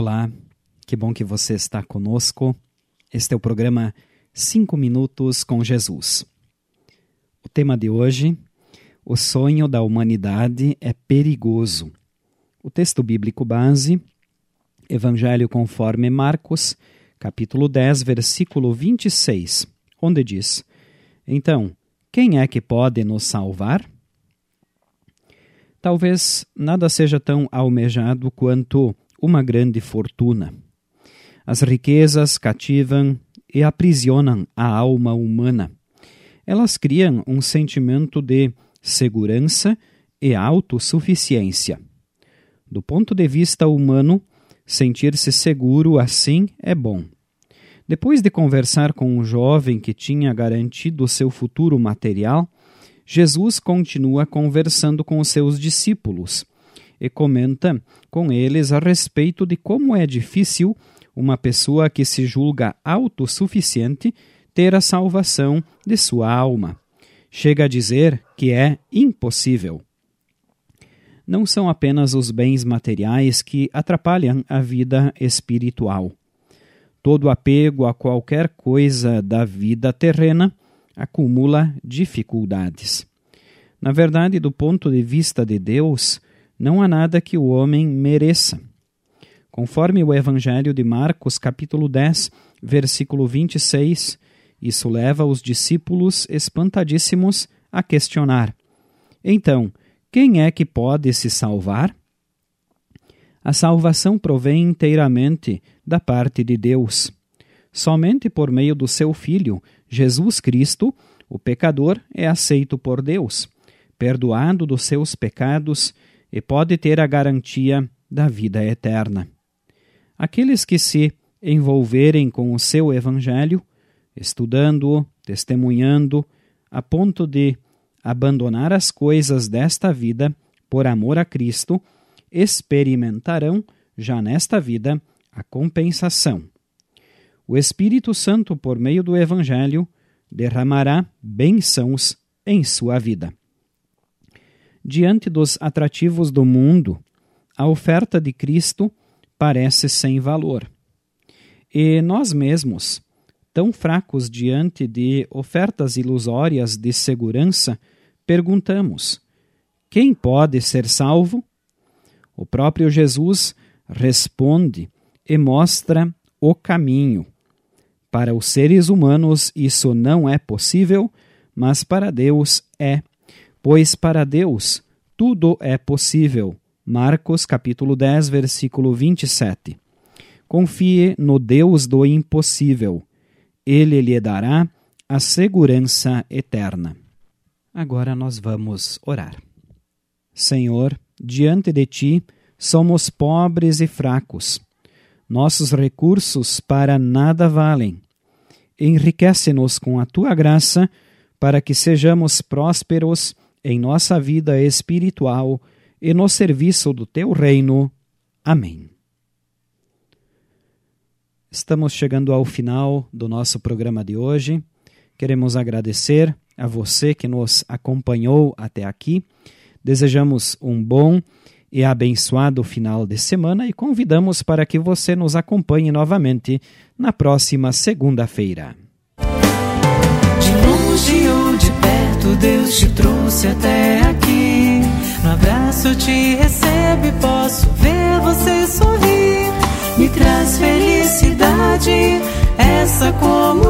Olá, que bom que você está conosco. Este é o programa 5 Minutos com Jesus. O tema de hoje: O sonho da humanidade é perigoso. O texto bíblico base, Evangelho conforme Marcos, capítulo 10, versículo 26, onde diz: Então, quem é que pode nos salvar? Talvez nada seja tão almejado quanto uma grande fortuna. As riquezas cativam e aprisionam a alma humana. Elas criam um sentimento de segurança e autossuficiência. Do ponto de vista humano, sentir-se seguro assim é bom. Depois de conversar com um jovem que tinha garantido seu futuro material, Jesus continua conversando com os seus discípulos e comenta com eles a respeito de como é difícil uma pessoa que se julga autossuficiente ter a salvação de sua alma. Chega a dizer que é impossível. Não são apenas os bens materiais que atrapalham a vida espiritual. Todo apego a qualquer coisa da vida terrena acumula dificuldades. Na verdade, do ponto de vista de Deus, não há nada que o homem mereça. Conforme o Evangelho de Marcos, capítulo 10, versículo 26, isso leva os discípulos espantadíssimos a questionar: Então, quem é que pode se salvar? A salvação provém inteiramente da parte de Deus. Somente por meio do seu Filho, Jesus Cristo, o pecador é aceito por Deus, perdoado dos seus pecados e pode ter a garantia da vida eterna. Aqueles que se envolverem com o seu evangelho, estudando-o, testemunhando, a ponto de abandonar as coisas desta vida por amor a Cristo, experimentarão, já nesta vida, a compensação. O Espírito Santo, por meio do Evangelho, derramará bênçãos em sua vida. Diante dos atrativos do mundo, a oferta de Cristo parece sem valor. E nós mesmos, tão fracos diante de ofertas ilusórias de segurança, perguntamos: quem pode ser salvo? O próprio Jesus responde e mostra o caminho. Para os seres humanos isso não é possível, mas para Deus é pois para Deus tudo é possível. Marcos capítulo 10, versículo 27. Confie no Deus do impossível. Ele lhe dará a segurança eterna. Agora nós vamos orar. Senhor, diante de ti somos pobres e fracos. Nossos recursos para nada valem. Enriquece-nos com a tua graça para que sejamos prósperos em nossa vida espiritual e no serviço do teu reino. Amém. Estamos chegando ao final do nosso programa de hoje. Queremos agradecer a você que nos acompanhou até aqui. Desejamos um bom e abençoado final de semana e convidamos para que você nos acompanhe novamente na próxima segunda-feira. Deus te trouxe até aqui. No abraço te recebe, posso ver você sorrir. Me traz felicidade, essa como